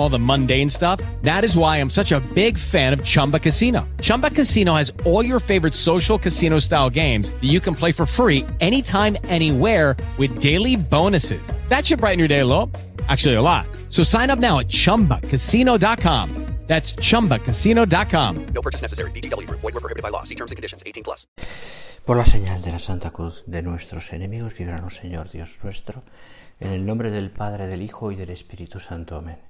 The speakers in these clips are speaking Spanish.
all the mundane stuff. That is why I'm such a big fan of Chumba Casino. Chumba Casino has all your favorite social casino style games that you can play for free anytime, anywhere with daily bonuses. That should brighten your day a little. Actually, a lot. So sign up now at chumbacasino.com. That's chumbacasino.com. No purchase necessary. VGW Group. Void were prohibited by law. See terms and conditions. 18 plus. Por la señal de la Santa Cruz de nuestros enemigos, líbranos, Señor Dios nuestro, en el nombre del Padre, del Hijo y del Espíritu Santo. Amén.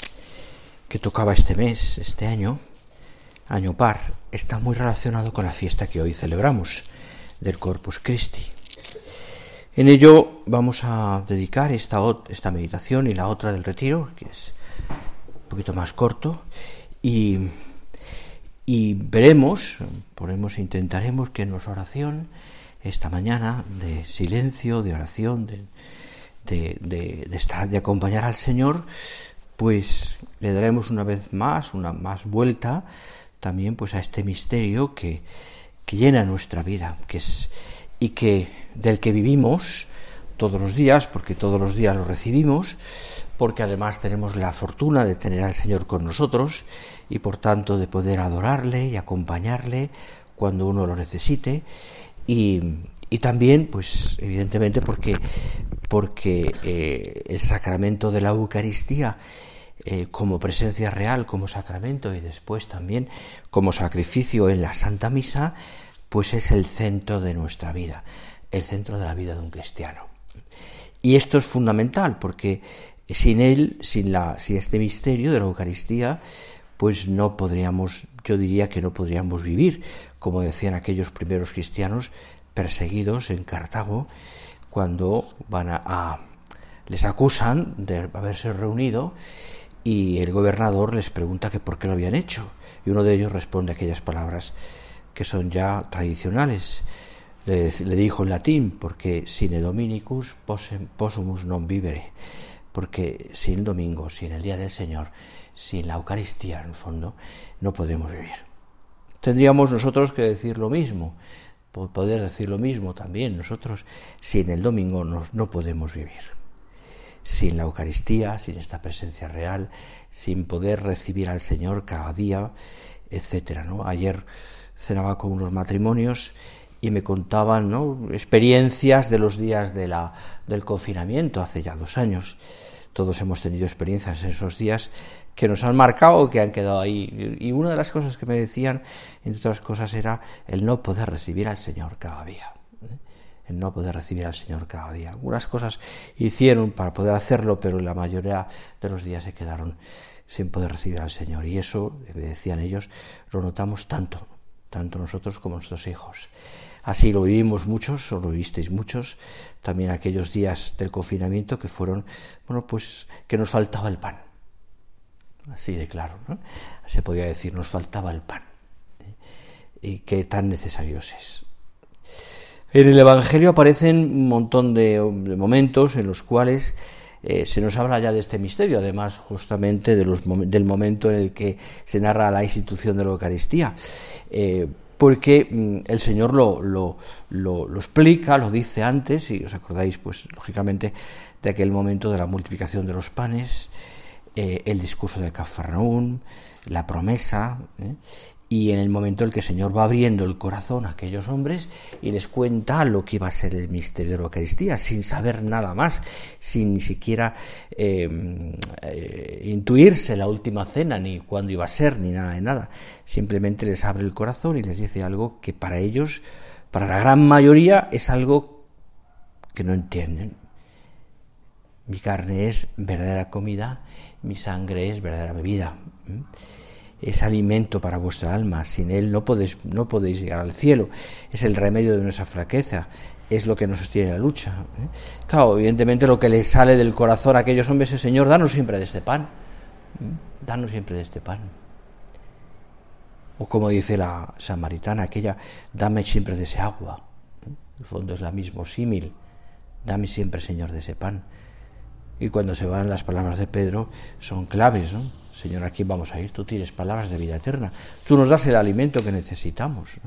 que tocaba este mes, este año, año par, está muy relacionado con la fiesta que hoy celebramos del Corpus Christi. En ello vamos a dedicar esta, esta meditación y la otra del retiro, que es un poquito más corto, y, y veremos, ponemos, intentaremos que en nuestra oración, esta mañana de silencio, de oración, de, de, estar, de acompañar al Señor, pues le daremos una vez más, una más vuelta también pues a este misterio que, que llena nuestra vida, que es y que del que vivimos todos los días, porque todos los días lo recibimos, porque además tenemos la fortuna de tener al Señor con nosotros y por tanto de poder adorarle y acompañarle cuando uno lo necesite. Y, y también pues evidentemente porque porque eh, el sacramento de la Eucaristía eh, como presencia real, como sacramento y después también como sacrificio en la Santa Misa, pues es el centro de nuestra vida, el centro de la vida de un cristiano. Y esto es fundamental porque sin él, sin, la, sin este misterio de la Eucaristía, pues no podríamos, yo diría que no podríamos vivir, como decían aquellos primeros cristianos perseguidos en Cartago, cuando van a, a les acusan de haberse reunido y el gobernador les pregunta que por qué lo habían hecho. Y uno de ellos responde aquellas palabras que son ya tradicionales. Le, dijo en latín, porque sine dominicus possumus non vivere, porque sin domingo, sin el día del Señor, sin la Eucaristía, en el fondo, no podemos vivir. Tendríamos nosotros que decir lo mismo, poder decir lo mismo también. Nosotros, sin el domingo, no podemos vivir sin la Eucaristía, sin esta presencia real, sin poder recibir al Señor cada día, etcétera, ¿no? Ayer cenaba con unos matrimonios y me contaban experiencias de los días del confinamiento hace ya dos años. Todos hemos tenido experiencias en esos días que nos han marcado, que han quedado ahí. Y una de las cosas que me decían, entre otras cosas, era el no poder recibir al Señor cada día no poder recibir al Señor cada día. Algunas cosas hicieron para poder hacerlo, pero la mayoría de los días se quedaron sin poder recibir al Señor. Y eso, decían ellos, lo notamos tanto, tanto nosotros como nuestros hijos. Así lo vivimos muchos, o lo vivisteis muchos, también aquellos días del confinamiento que fueron, bueno, pues que nos faltaba el pan. Así de claro. Se podría decir, nos faltaba el pan. ¿eh? Y qué tan necesarios es. En el Evangelio aparecen un montón de, momentos en los cuales eh, se nos habla ya de este misterio, además justamente del momento en el que se narra la institución de la Eucaristía, eh, porque mm, el Señor lo, lo, lo, lo, explica, lo dice antes, y os acordáis, pues lógicamente, de aquel momento de la multiplicación de los panes, eh, el discurso de Cafarnaún, la promesa, y en el momento en el que el Señor va abriendo el corazón a aquellos hombres y les cuenta lo que iba a ser el misterio de la Eucaristía, sin saber nada más, sin ni siquiera eh, eh, intuirse la última cena, ni cuándo iba a ser, ni nada de nada. Simplemente les abre el corazón y les dice algo que para ellos, para la gran mayoría, es algo que no entienden. Mi carne es verdadera comida, mi sangre es verdadera bebida es alimento para vuestra alma. Sin él no podéis, no podéis llegar al cielo. Es el remedio de nuestra fraqueza. Es lo que nos sostiene la lucha. ¿eh? Claro, evidentemente lo que le sale del corazón a aquellos hombres es, Señor, danos siempre de este pan. ¿eh? Danos siempre de este pan. O como dice la samaritana, aquella, dame siempre de ese agua. ¿eh? El fondo es la mismo símil. Dame siempre, Señor, de ese pan. Y cuando se van las palabras de Pedro, son claves, ¿no? Señor, aquí vamos a ir, tú tienes palabras de vida eterna, tú nos das el alimento que necesitamos,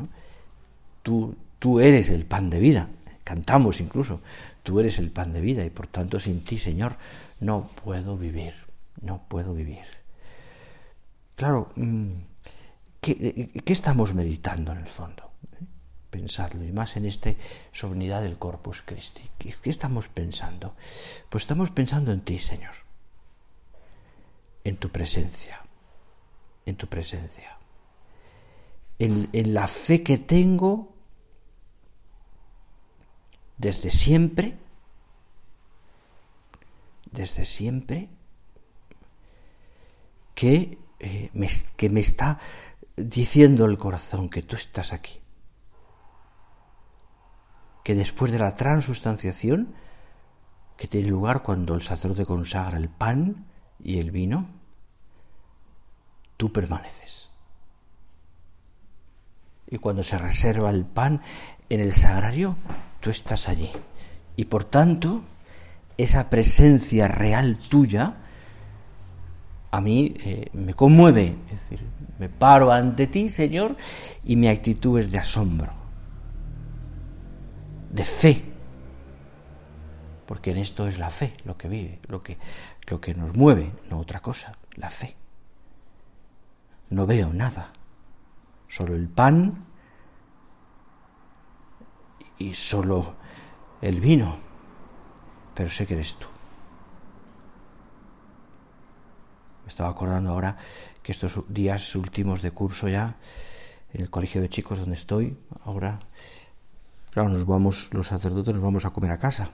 tú, tú eres el pan de vida, cantamos incluso, tú eres el pan de vida y por tanto sin ti, Señor, no puedo vivir, no puedo vivir. Claro, mm, ¿qué, qué estamos meditando en el fondo? Pensadlo, y más en esta solemnidad del Corpus Christi. ¿Qué estamos pensando? Pues estamos pensando en ti, Señor en tu presencia, en tu presencia, en, la fe que tengo desde siempre, desde siempre, que, eh, me, que me está diciendo el corazón que tú estás aquí. Que después de la transustanciación, que tiene lugar cuando el sacerdote consagra el pan, y el vino, tú permaneces. Y cuando se reserva el pan en el sagrario, tú estás allí. Y por tanto, esa presencia real tuya a mí eh, me conmueve. Es decir, me paro ante ti, Señor, y mi actitud es de asombro, de fe. Porque en esto es la fe lo que vive, lo que, lo que nos mueve, no otra cosa, la fe. No veo nada, solo el pan y solo el vino, pero sé que eres tú. Me estaba acordando ahora que estos días últimos de curso ya, en el colegio de chicos donde estoy, ahora, claro, nos vamos, los sacerdotes nos vamos a comer a casa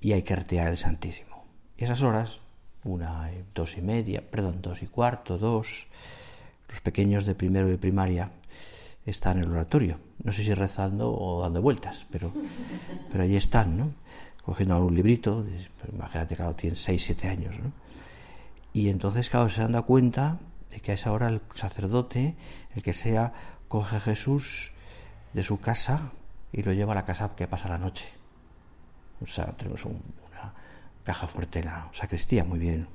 y hay que retirar el Santísimo esas horas, una, dos y media, perdón, dos y cuarto, dos, los pequeños de primero y primaria están en el oratorio. No sé si rezando o dando vueltas, pero, pero allí están, ¿no? Cogiendo algún librito, imagínate, claro, tienen seis, siete años, ¿no? Y entonces, claro, se dan cuenta de que a esa hora el sacerdote, el que sea, coge Jesús de su casa y lo lleva a la casa que pasa la noche. O sea, tenemos un, caja fuerte la sacristía, muy bien.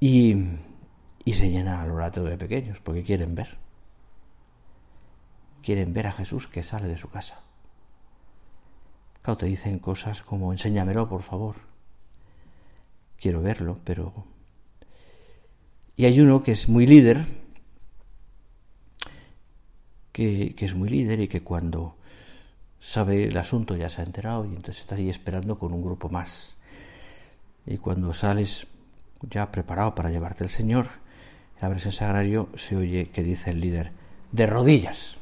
Y, y se llena al oratorio de pequeños, porque quieren ver. Quieren ver a Jesús que sale de su casa. Claro, te dicen cosas como, enséñamelo, por favor. Quiero verlo, pero... Y hay uno que es muy líder, que, que es muy líder y que cuando sabe el asunto, ya se ha enterado y entonces está ahí esperando con un grupo más. Y cuando sales ya preparado para llevarte el Señor, abres el sagrario, se oye que dice el líder, de rodillas.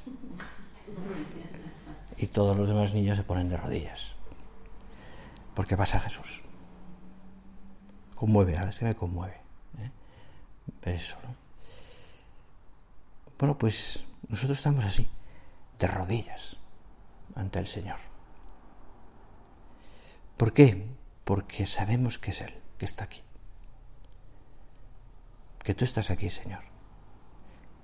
Y todos los demás niños se ponen de rodillas. Porque pasa Jesús. Conmueve, a veces me conmueve. ¿eh? Ver eso, Bueno, pues nosotros estamos así, de rodillas ante el Señor. ¿Por qué? Porque sabemos que es Él, que está aquí. Que tú estás aquí, Señor.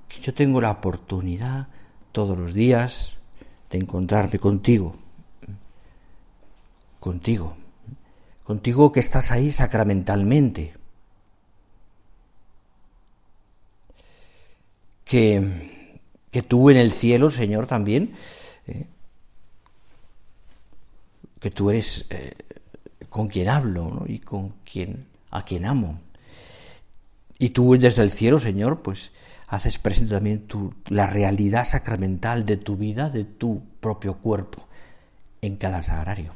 Que yo tengo la oportunidad todos los días de encontrarme contigo. Contigo. Contigo que estás ahí sacramentalmente. Que, que tú en el cielo, Señor, también eh, que tú eres eh, con quien hablo y con quien a quien amo. Y tú desde el cielo, Señor, pues haces presente también la realidad sacramental de tu vida, de tu propio cuerpo, en cada sagrario.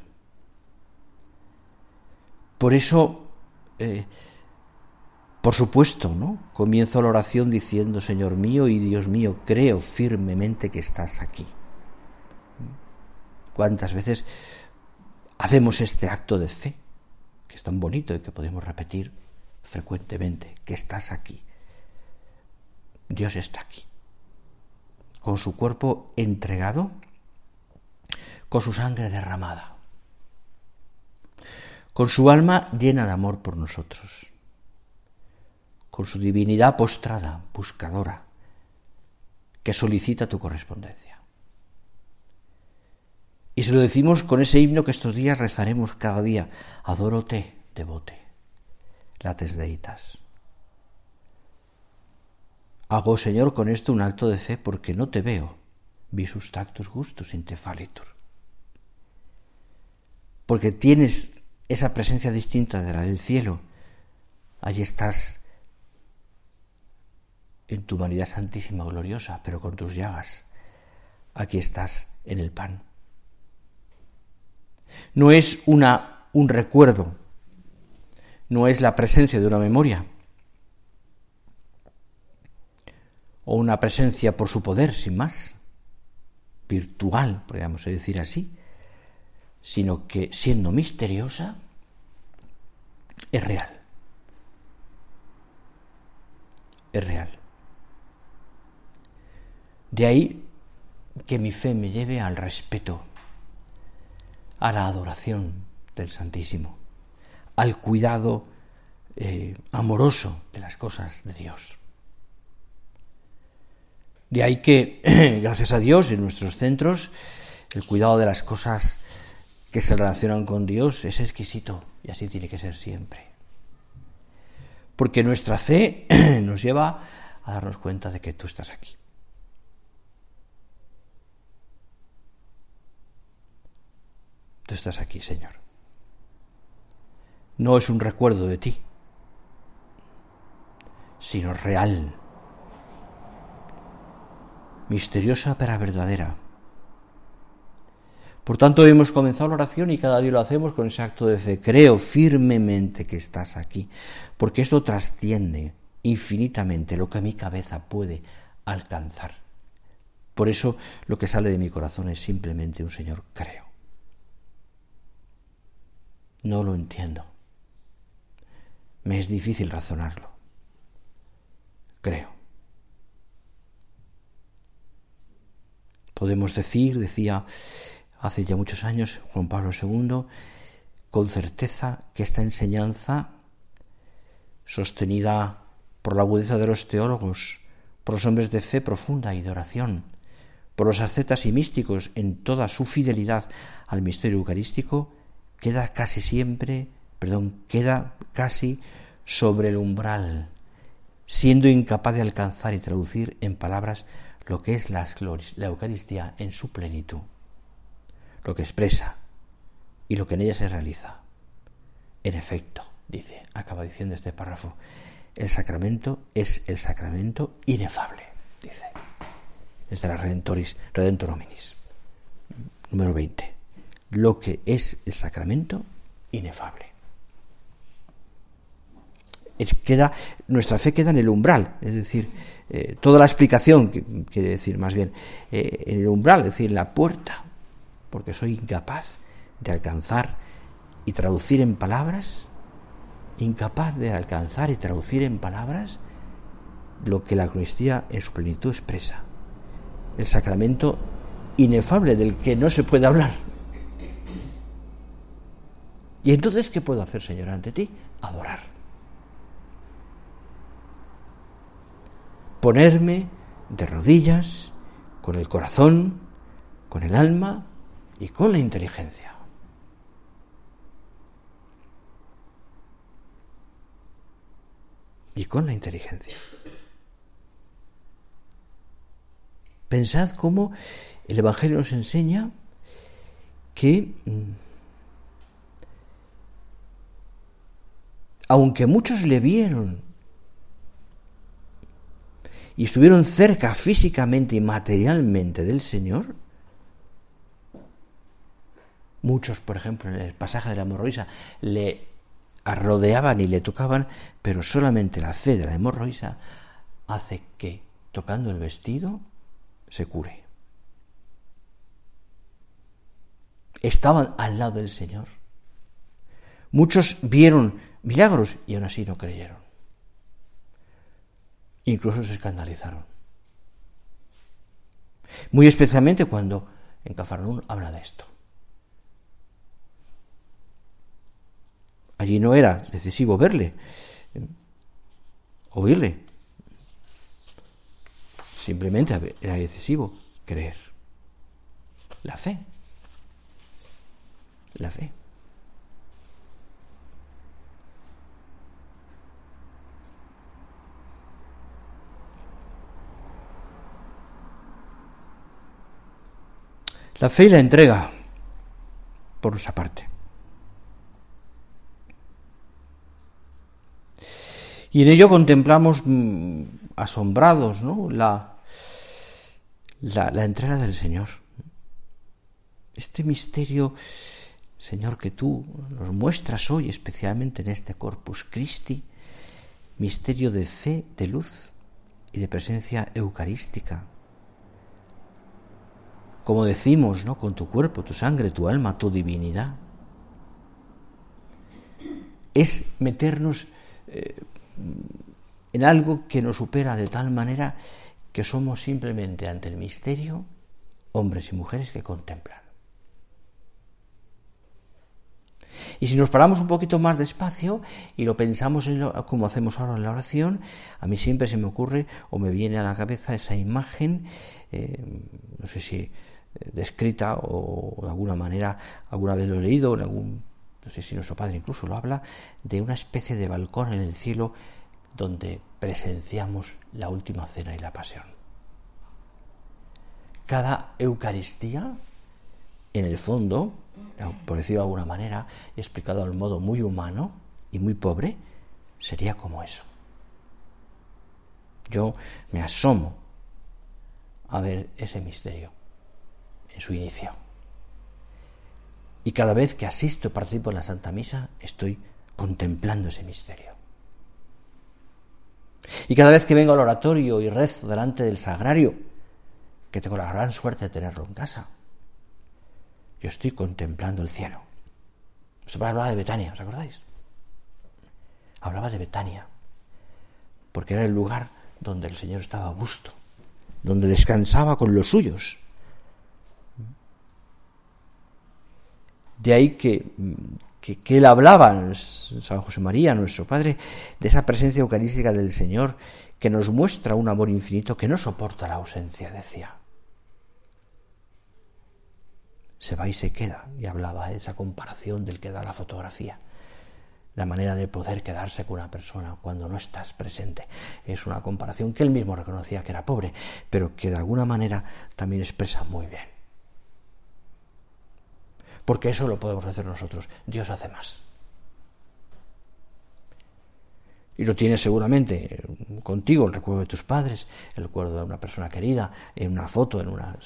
Por eso, eh, por supuesto, ¿no? Comienzo la oración diciendo, Señor mío y Dios mío, creo firmemente que estás aquí. ¿Cuántas veces hacemos este acto de fe, que es tan bonito y que podemos repetir frecuentemente, que estás aquí? Dios está aquí, con su cuerpo entregado, con su sangre derramada, con su alma llena de amor por nosotros, con su divinidad postrada, buscadora, que solicita tu correspondencia. Y se lo decimos con ese himno que estos días rezaremos cada día, adórote, devote, lates deitas. Hago, Señor, con esto un acto de fe porque no te veo. Visus tactus gustus intefalitur. Porque tienes esa presencia distinta de la del cielo. Allí estás en tu humanidad santísima, gloriosa, pero con tus llagas. Aquí estás en el pan. No es una, un recuerdo, no es la presencia de una memoria, o una presencia por su poder, sin más, virtual, podríamos decir así, sino que siendo misteriosa, es real. Es real. De ahí que mi fe me lleve al respeto, a la adoración del Santísimo, al cuidado eh, amoroso de las cosas de Dios. De ahí que, gracias a Dios, en nuestros centros, el cuidado de las cosas que se relacionan con Dios es exquisito y así tiene que ser siempre. Porque nuestra fe nos lleva a darnos cuenta de que tú estás aquí. Tú estás aquí, Señor. No es un recuerdo de ti, sino real misteriosa pero verdadera. Por tanto, hemos comenzado la oración y cada día lo hacemos con ese acto de fe. Creo firmemente que estás aquí, porque esto trasciende infinitamente lo que mi cabeza puede alcanzar. Por eso lo que sale de mi corazón es simplemente un Señor, creo. No lo entiendo. Me es difícil razonarlo. Creo. Podemos decir, decía hace ya muchos años Juan Pablo II, con certeza que esta enseñanza, sostenida por la agudeza de los teólogos, por los hombres de fe profunda y de oración, por los ascetas y místicos en toda su fidelidad al misterio eucarístico, queda casi siempre, perdón, queda casi sobre el umbral, siendo incapaz de alcanzar y traducir en palabras lo que es la, la Eucaristía en su plenitud, lo que expresa y lo que en ella se realiza. En efecto, dice, acaba diciendo este párrafo, el sacramento es el sacramento inefable, dice, desde la Redentoris, Redentor Hominis, número 20, lo que es el sacramento inefable. queda, nuestra fe queda en el umbral, es decir, eh, toda la explicación, quiere decir más bien, eh, en el umbral, es decir, en la puerta, porque soy incapaz de alcanzar y traducir en palabras, incapaz de alcanzar y traducir en palabras lo que la Eucaristía en su plenitud expresa, el sacramento inefable del que no se puede hablar. Y entonces, ¿qué puedo hacer, Señor, ante ti? Adorar. ponerme de rodillas, con el corazón, con el alma y con la inteligencia. Y con la inteligencia. Pensad cómo el Evangelio nos enseña que, aunque muchos le vieron y estuvieron cerca físicamente y materialmente del Señor, muchos, por ejemplo, en el pasaje de la hemorroisa, le rodeaban y le tocaban, pero solamente la fe de la hemorroisa hace que, tocando el vestido, se cure. Estaban al lado del Señor. Muchos vieron milagros y aún así no creyeron. Incluso se escandalizaron. Muy especialmente cuando en Cafarnaún habla de esto. Allí no era decisivo verle, oírle. Simplemente era decisivo creer. La fe. La fe. La fe y la entrega, por nuestra parte. Y en ello contemplamos mm, asombrados ¿no? la, la, la entrega del Señor. Este misterio, Señor, que tú nos muestras hoy, especialmente en este Corpus Christi, misterio de fe, de luz y de presencia eucarística, como decimos, ¿no? Con tu cuerpo, tu sangre, tu alma, tu divinidad. Es meternos eh, en algo que nos supera de tal manera que somos simplemente ante el misterio hombres y mujeres que contemplan. Y si nos paramos un poquito más despacio y lo pensamos en como hacemos ahora en la oración, a mí siempre se me ocurre o me viene a la cabeza esa imagen, eh, no sé si descrita o de alguna manera alguna vez lo he leído, en algún, no sé si nuestro Padre incluso lo habla, de una especie de balcón en el cielo donde presenciamos la última cena y la pasión. Cada Eucaristía, en el fondo, por decirlo de alguna manera, explicado un modo muy humano y muy pobre, sería como eso. Yo me asomo a ver ese misterio en su inicio. Y cada vez que asisto, participo en la Santa Misa, estoy contemplando ese misterio. Y cada vez que vengo al oratorio y rezo delante del sagrario, que tengo la gran suerte de tenerlo en casa, yo estoy contemplando el cielo. Usted hablaba de Betania, ¿os acordáis? Hablaba de Betania, porque era el lugar donde el Señor estaba a gusto, donde descansaba con los suyos, De ahí que, que, él hablaba, San José María, nuestro Padre, de esa presencia eucarística del Señor que nos muestra un amor infinito que no soporta la ausencia, decía. Se va y se queda, y hablaba de esa comparación del que da la fotografía. La manera de poder quedarse con una persona cuando no estás presente. Es una comparación que él mismo reconocía que era pobre, pero que de alguna manera también expresa muy bien porque eso lo podemos hacer nosotros. Dios hace más. Y lo tienes seguramente contigo, el recuerdo de tus padres, el recuerdo de una persona querida, en una foto, en una...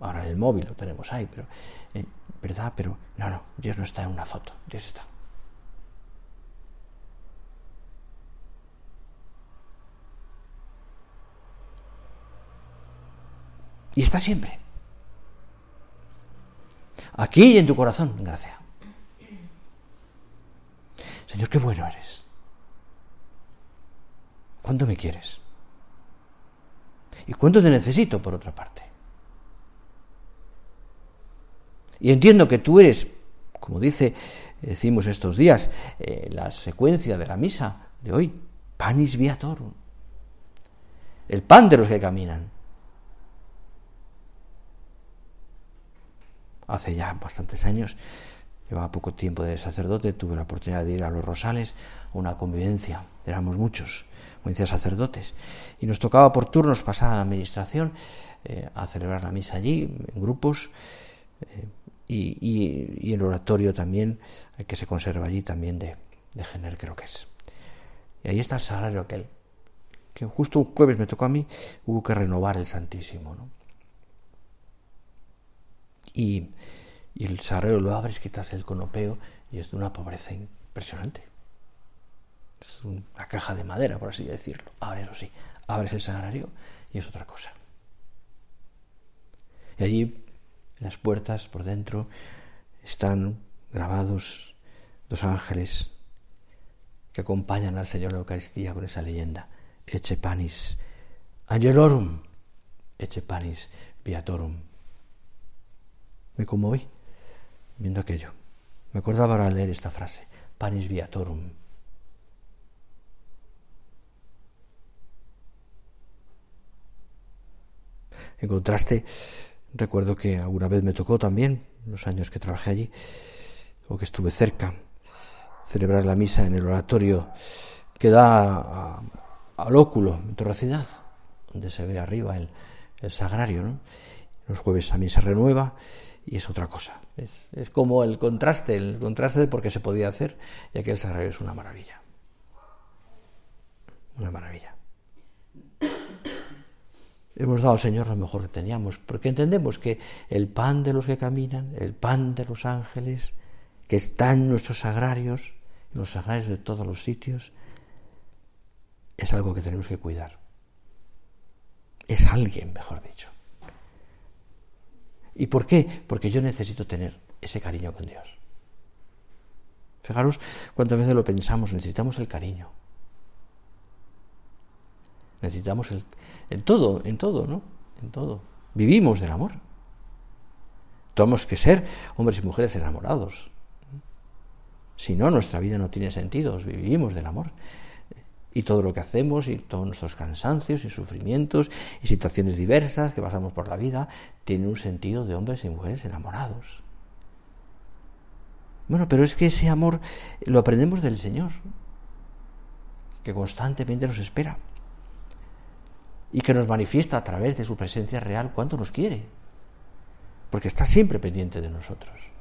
ahora en el móvil lo tenemos ahí, pero... Eh, ¿Verdad? Pero no, no, Dios no está en una foto, Dios está. Y está siempre. Aquí y en tu corazón, gracia. Señor, qué bueno eres. ¿Cuánto me quieres? ¿Y cuánto te necesito, por otra parte? Y entiendo que tú eres, como dice, decimos estos días, eh, la secuencia de la misa de hoy, panis viator, el pan de los que caminan. Hace ya bastantes años, llevaba poco tiempo de sacerdote, tuve la oportunidad de ir a los Rosales, a una convivencia, éramos muchos, muchos sacerdotes, y nos tocaba por turnos pasar a la administración eh, a celebrar la misa allí, en grupos, eh, y, y, el oratorio también, que se conserva allí también de, de creo que es. Y ahí está el sagrario aquel, que justo un jueves me tocó a mí, hubo que renovar el Santísimo. ¿no? Y, el sagrario lo abres, quitas el conopeo y es de una pobreza impresionante. Es una caja de madera, por así decirlo. Ahora eso sí, abres el sagrario y es otra cosa. Y allí, en las puertas, por dentro, están grabados dos ángeles que acompañan al Señor en la Eucaristía con esa leyenda. Eche panis angelorum, eche panis viatorum. Me conmoví viendo aquello. Me acordaba ahora leer esta frase, panis viatorum. En contraste, recuerdo que alguna vez me tocó también, los años que trabajé allí, o que estuve cerca, celebrar la misa en el oratorio que da al óculo, en Torrecidad, donde se ve arriba el, sagrario. ¿no? Los jueves también se renueva y es otra cosa. Es, es, como el contraste, el contraste de por qué se podía hacer, ya que el es una maravilla. Una maravilla. Hemos dado al Señor lo mejor que teníamos, porque entendemos que el pan de los que caminan, el pan de los ángeles, que está en nuestros sagrarios, en los sagrarios de todos los sitios, es algo que tenemos que cuidar. Es alguien, mejor dicho. ¿Y por qué? Porque yo necesito tener ese cariño con Dios. Fijaros cuántas veces lo pensamos, necesitamos el cariño. Necesitamos el, en todo, en todo, ¿no? En todo. Vivimos del amor. Tenemos que ser hombres y mujeres enamorados. Si no, nuestra vida no tiene sentido. Vivimos del amor. Y todo lo que hacemos, y todos nuestros cansancios y sufrimientos y situaciones diversas que pasamos por la vida, tiene un sentido de hombres y mujeres enamorados. Bueno, pero es que ese amor lo aprendemos del Señor, que constantemente nos espera y que nos manifiesta a través de su presencia real cuánto nos quiere, porque está siempre pendiente de nosotros.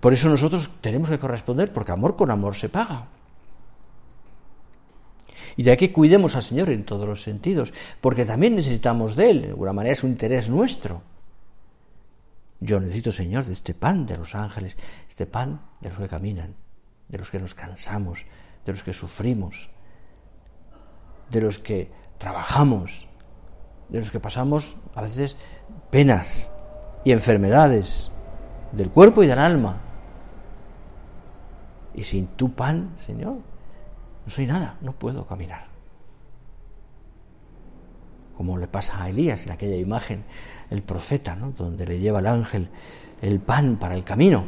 Por eso nosotros tenemos que corresponder, porque amor con amor se paga. Y de que cuidemos al Señor en todos los sentidos, porque también necesitamos de Él, de alguna manera es un interés nuestro. Yo necesito, Señor, de este pan de los ángeles, este pan de los que caminan, de los que nos cansamos, de los que sufrimos, de los que trabajamos, de los que pasamos a veces penas y enfermedades del cuerpo y del alma. Y sin tu pan, Señor, no soy nada, no puedo caminar. Como le pasa a Elías en aquella imagen, el profeta, ¿no? donde le lleva el ángel el pan para el camino.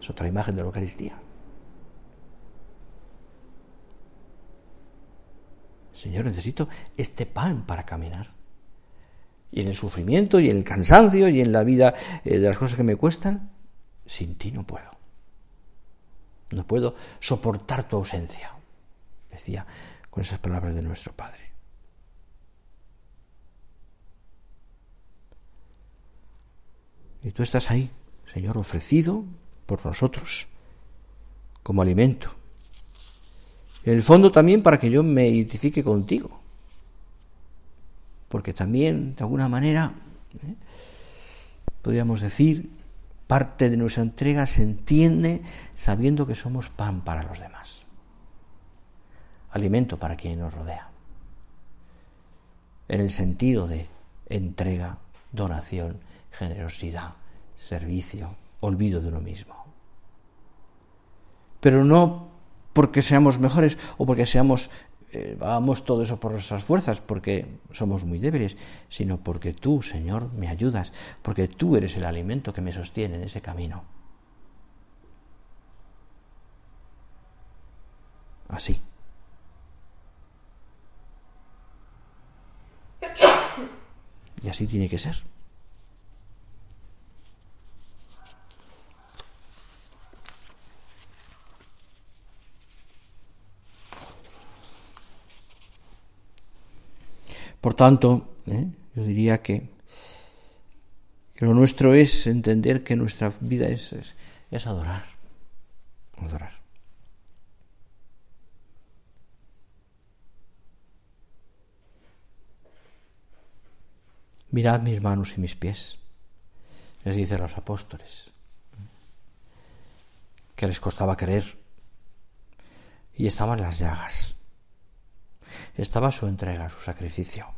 Es otra imagen de la Eucaristía. Señor, necesito este pan para caminar. Y en el sufrimiento y en el cansancio y en la vida eh, de las cosas que me cuestan, sin ti no puedo. No puedo soportar tu ausencia, decía con esas palabras de nuestro Padre. Y tú estás ahí, Señor, ofrecido por nosotros como alimento en el fondo también para que yo me identifique contigo. Porque también, de alguna manera, ¿eh? podríamos decir, parte de nuestra entrega se entiende sabiendo que somos pan para los demás. Alimento para quien nos rodea. En el sentido de entrega, donación, generosidad, servicio, olvido de uno mismo. Pero no porque seamos mejores o porque seamos eh, hagamos todo eso por nuestras fuerzas, porque somos muy débiles, sino porque tú, Señor, me ayudas, porque tú eres el alimento que me sostiene en ese camino. Así. Y así tiene que ser. Por tanto, ¿eh? yo diría que, lo nuestro es entender que nuestra vida es, es, es adorar. Adorar. Mirad mis manos y mis pies, les dicen los apóstoles, que les costaba creer. Y estaban las llagas, estaba su entrega, su sacrificio.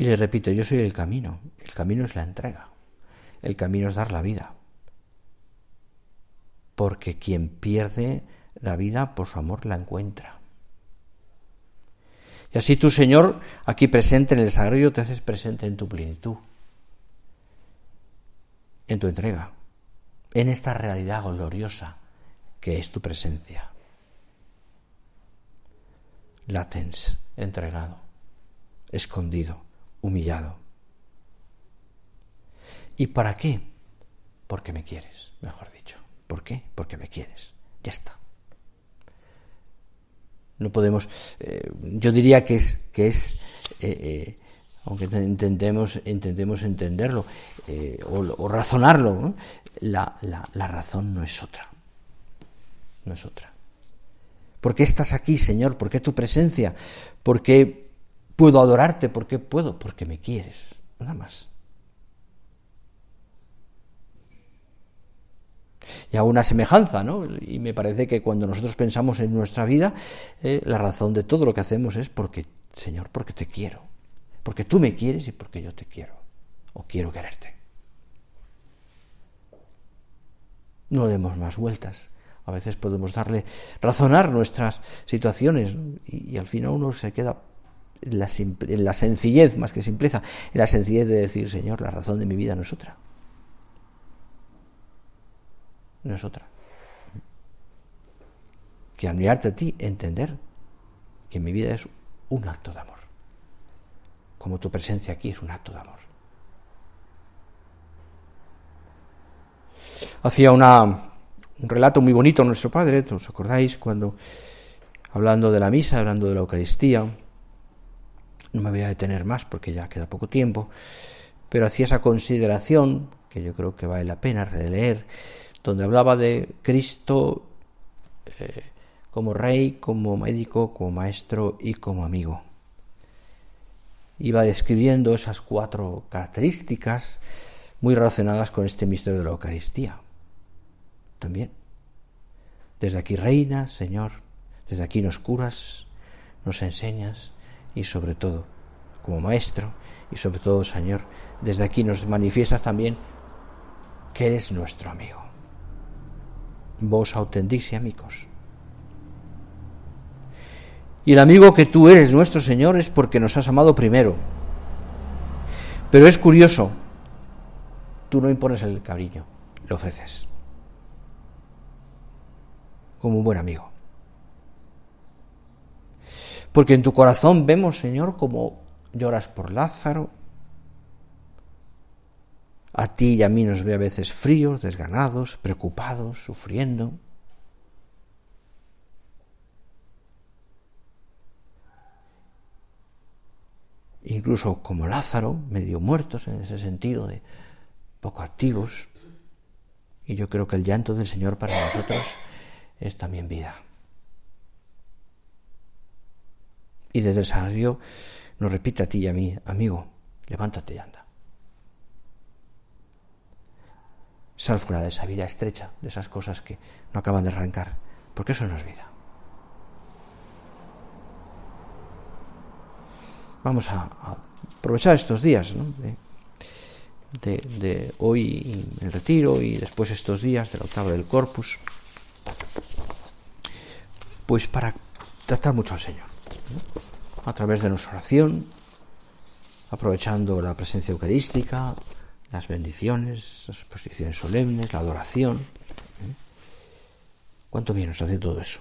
Y le repito, yo soy el camino, el camino es la entrega, el camino es dar la vida. Porque quien pierde la vida por su amor la encuentra. Y así tú, Señor, aquí presente en el sagrario, te haces presente en tu plenitud, en tu entrega, en esta realidad gloriosa que es tu presencia. Latens, entregado, escondido, humillado. ¿Y para qué? Porque me quieres, mejor dicho. ¿Por qué? Porque me quieres. Ya está. No podemos, eh, yo diría que es, que es eh, eh, aunque intentemos, intentemos entenderlo o, razonarlo, la, la razón no es otra. No es otra. ¿Por qué estás aquí, Señor? ¿Por qué tu presencia? ¿Por qué puedo adorarte? ¿Por qué puedo? Porque me quieres. Nada más. y a una semejanza, ¿no? Y me parece que cuando nosotros pensamos en nuestra vida, eh, la razón de todo lo que hacemos es porque, Señor, porque te quiero, porque tú me quieres y porque yo te quiero, o quiero quererte. No demos más vueltas. A veces podemos darle, razonar nuestras situaciones y, al final uno se queda la, en la sencillez, más que simpleza, en la sencillez de decir, Señor, la razón de mi vida no es otra no es otra. Que al mirarte a ti, entender que mi vida es un acto de amor. Como tu presencia aquí es un acto de amor. Hacía una, un relato muy bonito nuestro padre, ¿os acordáis? Cuando, hablando de la misa, hablando de la Eucaristía, no me voy a detener más porque ya queda poco tiempo, pero hacía esa consideración que yo creo que vale la pena releer donde hablaba de Cristo eh, como rey, como médico, como maestro y como amigo. Iba describiendo esas cuatro características muy relacionadas con este misterio de la Eucaristía. También. Desde aquí reinas, Señor, desde aquí nos curas, nos enseñas y sobre todo, como maestro y sobre todo, Señor, desde aquí nos manifiestas también que eres nuestro amigo vos autendís y amigos. Y el amigo que tú eres nuestro Señor es porque nos has amado primero. Pero es curioso, tú no impones el cariño, le ofreces. Como un buen amigo. Porque en tu corazón vemos, Señor, como lloras por Lázaro, a ti y a mí nos ve a veces fríos, desganados, preocupados, sufriendo. Incluso como Lázaro, medio muertos en ese sentido de poco activos. Y yo creo que el llanto del Señor para nosotros es también vida. Y desde el salario nos repite a ti y a mí, amigo, levántate y anda. Sal fuera de esa vida estrecha, de esas cosas que no acaban de arrancar, porque eso no es vida. Vamos a, aprovechar estos días de, de, hoy el retiro y después estos días de la octava del corpus, pues para tratar mucho al Señor, a través de nuestra oración, aprovechando la presencia eucarística, las bendiciones, las exposiciones solemnes, la adoración. ¿eh? ¿Cuánto bien nos hace todo eso?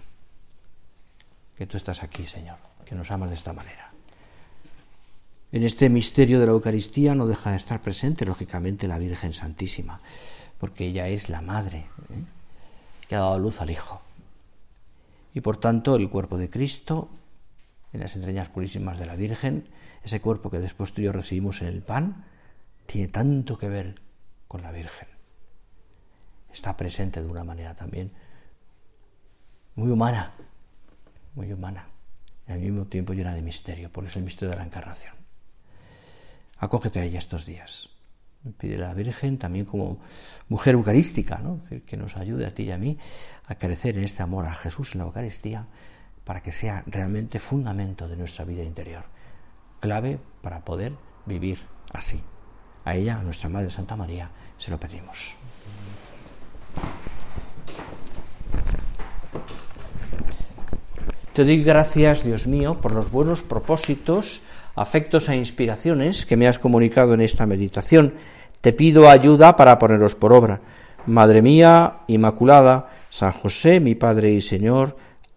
Que tú estás aquí, Señor, que nos amas de esta manera. En este misterio de la Eucaristía no deja de estar presente, lógicamente, la Virgen Santísima, porque ella es la Madre ¿eh? que ha dado luz al Hijo. Y por tanto, el cuerpo de Cristo, en las entrañas purísimas de la Virgen, ese cuerpo que después tú y yo recibimos en el pan, tiene tanto que ver con la Virgen. Está presente de una manera también muy humana, muy humana, y al mismo tiempo llena de misterio, porque es el misterio de la encarnación. Acógete a ella estos días. Pide a la Virgen también como mujer eucarística, ¿no? que nos ayude a ti y a mí a crecer en este amor a Jesús en la Eucaristía para que sea realmente fundamento de nuestra vida interior, clave para poder vivir así. A ella, a nuestra Madre Santa María, se lo pedimos. Te doy gracias, Dios mío, por los buenos propósitos, afectos e inspiraciones que me has comunicado en esta meditación. Te pido ayuda para ponerlos por obra. Madre mía, Inmaculada, San José, mi Padre y Señor,